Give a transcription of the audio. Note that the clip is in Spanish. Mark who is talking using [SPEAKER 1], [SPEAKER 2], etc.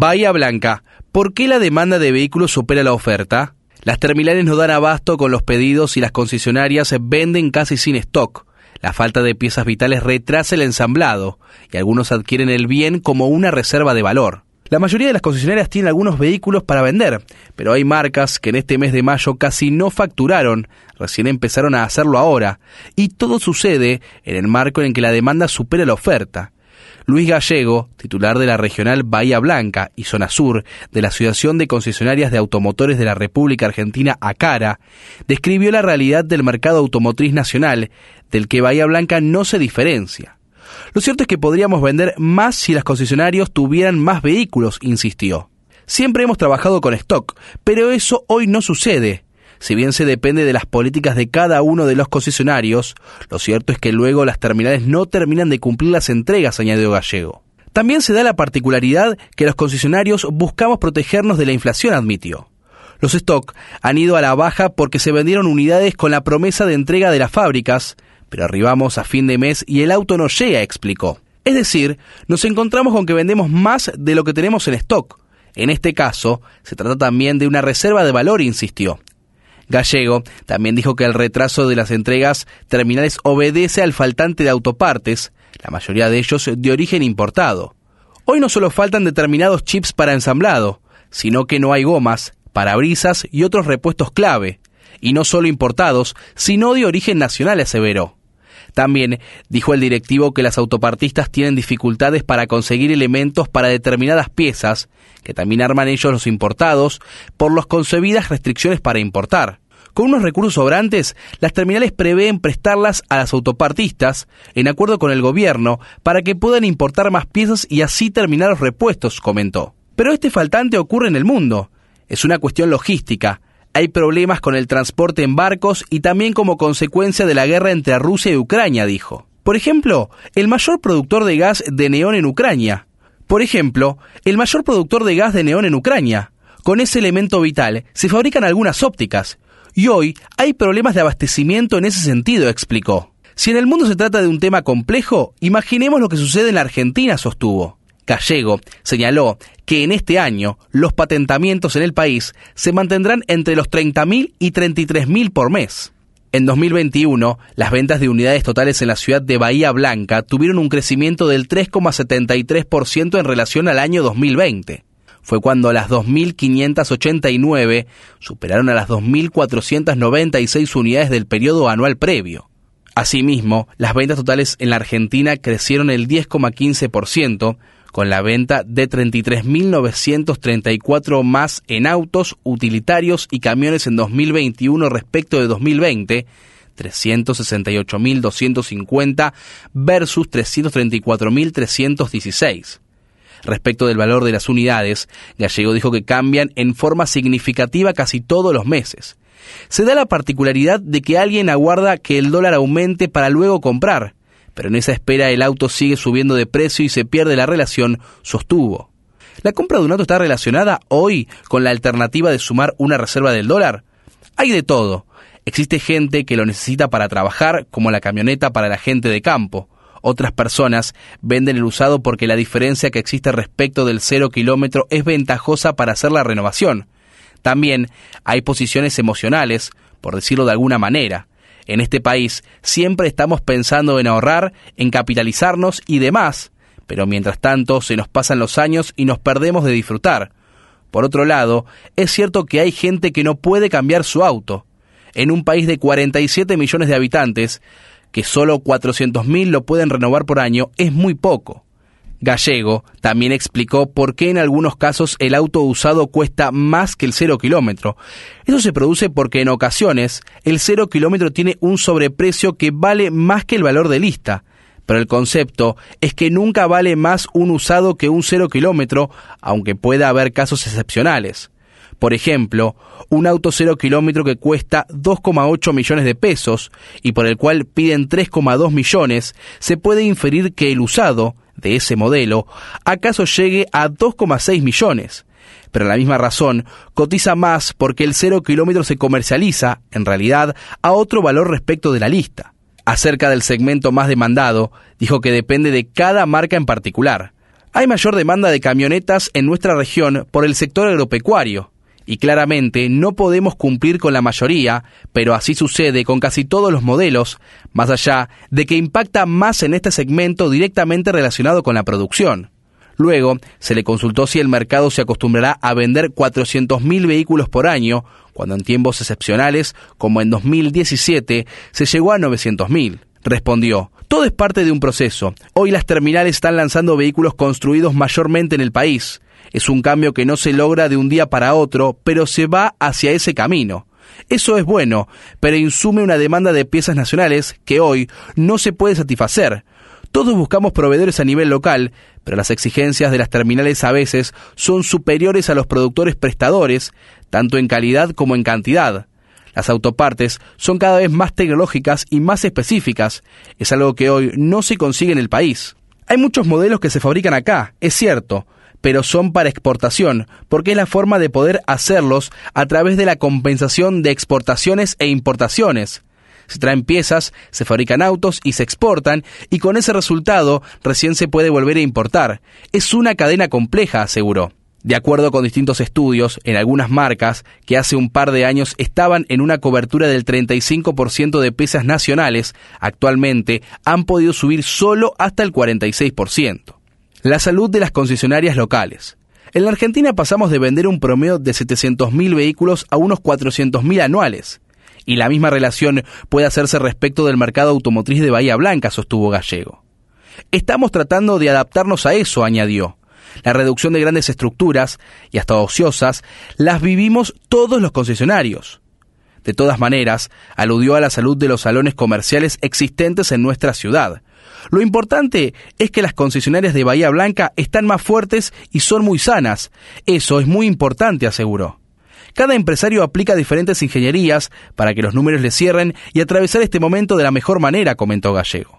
[SPEAKER 1] Bahía Blanca. ¿Por qué la demanda de vehículos supera la oferta? Las terminales no dan abasto con los pedidos y las concesionarias venden casi sin stock. La falta de piezas vitales retrasa el ensamblado y algunos adquieren el bien como una reserva de valor. La mayoría de las concesionarias tienen algunos vehículos para vender, pero hay marcas que en este mes de mayo casi no facturaron, recién empezaron a hacerlo ahora, y todo sucede en el marco en que la demanda supera la oferta. Luis Gallego, titular de la regional Bahía Blanca y Zona Sur de la Asociación de Concesionarias de Automotores de la República Argentina, ACARA, describió la realidad del mercado automotriz nacional, del que Bahía Blanca no se diferencia. Lo cierto es que podríamos vender más si los concesionarios tuvieran más vehículos, insistió. Siempre hemos trabajado con stock, pero eso hoy no sucede. Si bien se depende de las políticas de cada uno de los concesionarios, lo cierto es que luego las terminales no terminan de cumplir las entregas, añadió Gallego. También se da la particularidad que los concesionarios buscamos protegernos de la inflación, admitió. Los stock han ido a la baja porque se vendieron unidades con la promesa de entrega de las fábricas, pero arribamos a fin de mes y el auto no llega, explicó. Es decir, nos encontramos con que vendemos más de lo que tenemos en stock. En este caso, se trata también de una reserva de valor, insistió. Gallego también dijo que el retraso de las entregas terminales obedece al faltante de autopartes, la mayoría de ellos de origen importado. Hoy no solo faltan determinados chips para ensamblado, sino que no hay gomas, parabrisas y otros repuestos clave, y no solo importados, sino de origen nacional, aseveró. También dijo el directivo que las autopartistas tienen dificultades para conseguir elementos para determinadas piezas, que también arman ellos los importados, por las concebidas restricciones para importar. Con unos recursos sobrantes, las terminales prevén prestarlas a las autopartistas, en acuerdo con el gobierno, para que puedan importar más piezas y así terminar los repuestos, comentó. Pero este faltante ocurre en el mundo. Es una cuestión logística, hay problemas con el transporte en barcos y también como consecuencia de la guerra entre Rusia y Ucrania, dijo. Por ejemplo, el mayor productor de gas de neón en Ucrania. Por ejemplo, el mayor productor de gas de neón en Ucrania. Con ese elemento vital se fabrican algunas ópticas. Y hoy hay problemas de abastecimiento en ese sentido, explicó. Si en el mundo se trata de un tema complejo, imaginemos lo que sucede en la Argentina, sostuvo. Gallego señaló que en este año los patentamientos en el país se mantendrán entre los 30.000 y 33.000 por mes. En 2021, las ventas de unidades totales en la ciudad de Bahía Blanca tuvieron un crecimiento del 3,73% en relación al año 2020. Fue cuando las 2.589 superaron a las 2.496 unidades del periodo anual previo. Asimismo, las ventas totales en la Argentina crecieron el 10,15%, con la venta de 33.934 más en autos, utilitarios y camiones en 2021 respecto de 2020, 368.250 versus 334.316. Respecto del valor de las unidades, Gallego dijo que cambian en forma significativa casi todos los meses. Se da la particularidad de que alguien aguarda que el dólar aumente para luego comprar, pero en esa espera el auto sigue subiendo de precio y se pierde la relación, sostuvo. ¿La compra de un auto está relacionada hoy con la alternativa de sumar una reserva del dólar? Hay de todo. Existe gente que lo necesita para trabajar, como la camioneta para la gente de campo. Otras personas venden el usado porque la diferencia que existe respecto del cero kilómetro es ventajosa para hacer la renovación. También hay posiciones emocionales, por decirlo de alguna manera. En este país siempre estamos pensando en ahorrar, en capitalizarnos y demás, pero mientras tanto se nos pasan los años y nos perdemos de disfrutar. Por otro lado, es cierto que hay gente que no puede cambiar su auto. En un país de 47 millones de habitantes, que solo 400.000 lo pueden renovar por año, es muy poco. Gallego también explicó por qué en algunos casos el auto usado cuesta más que el cero kilómetro. Eso se produce porque en ocasiones el cero kilómetro tiene un sobreprecio que vale más que el valor de lista. Pero el concepto es que nunca vale más un usado que un cero kilómetro, aunque pueda haber casos excepcionales. Por ejemplo, un auto cero kilómetro que cuesta 2,8 millones de pesos y por el cual piden 3,2 millones, se puede inferir que el usado, de ese modelo acaso llegue a 2,6 millones. Pero la misma razón cotiza más porque el cero kilómetro se comercializa, en realidad, a otro valor respecto de la lista. Acerca del segmento más demandado, dijo que depende de cada marca en particular. Hay mayor demanda de camionetas en nuestra región por el sector agropecuario, y claramente no podemos cumplir con la mayoría, pero así sucede con casi todos los modelos, más allá de que impacta más en este segmento directamente relacionado con la producción. Luego, se le consultó si el mercado se acostumbrará a vender 400.000 vehículos por año, cuando en tiempos excepcionales, como en 2017, se llegó a 900.000. Respondió, todo es parte de un proceso. Hoy las terminales están lanzando vehículos construidos mayormente en el país. Es un cambio que no se logra de un día para otro, pero se va hacia ese camino. Eso es bueno, pero insume una demanda de piezas nacionales que hoy no se puede satisfacer. Todos buscamos proveedores a nivel local, pero las exigencias de las terminales a veces son superiores a los productores prestadores, tanto en calidad como en cantidad. Las autopartes son cada vez más tecnológicas y más específicas. Es algo que hoy no se consigue en el país. Hay muchos modelos que se fabrican acá, es cierto, pero son para exportación, porque es la forma de poder hacerlos a través de la compensación de exportaciones e importaciones. Se traen piezas, se fabrican autos y se exportan, y con ese resultado recién se puede volver a importar. Es una cadena compleja, aseguró. De acuerdo con distintos estudios, en algunas marcas que hace un par de años estaban en una cobertura del 35% de piezas nacionales, actualmente han podido subir solo hasta el 46%. La salud de las concesionarias locales. En la Argentina pasamos de vender un promedio de 700.000 vehículos a unos 400.000 anuales. Y la misma relación puede hacerse respecto del mercado automotriz de Bahía Blanca, sostuvo Gallego. Estamos tratando de adaptarnos a eso, añadió. La reducción de grandes estructuras, y hasta ociosas, las vivimos todos los concesionarios. De todas maneras, aludió a la salud de los salones comerciales existentes en nuestra ciudad. Lo importante es que las concesionarias de Bahía Blanca están más fuertes y son muy sanas. Eso es muy importante, aseguró. Cada empresario aplica diferentes ingenierías para que los números le cierren y atravesar este momento de la mejor manera, comentó Gallego.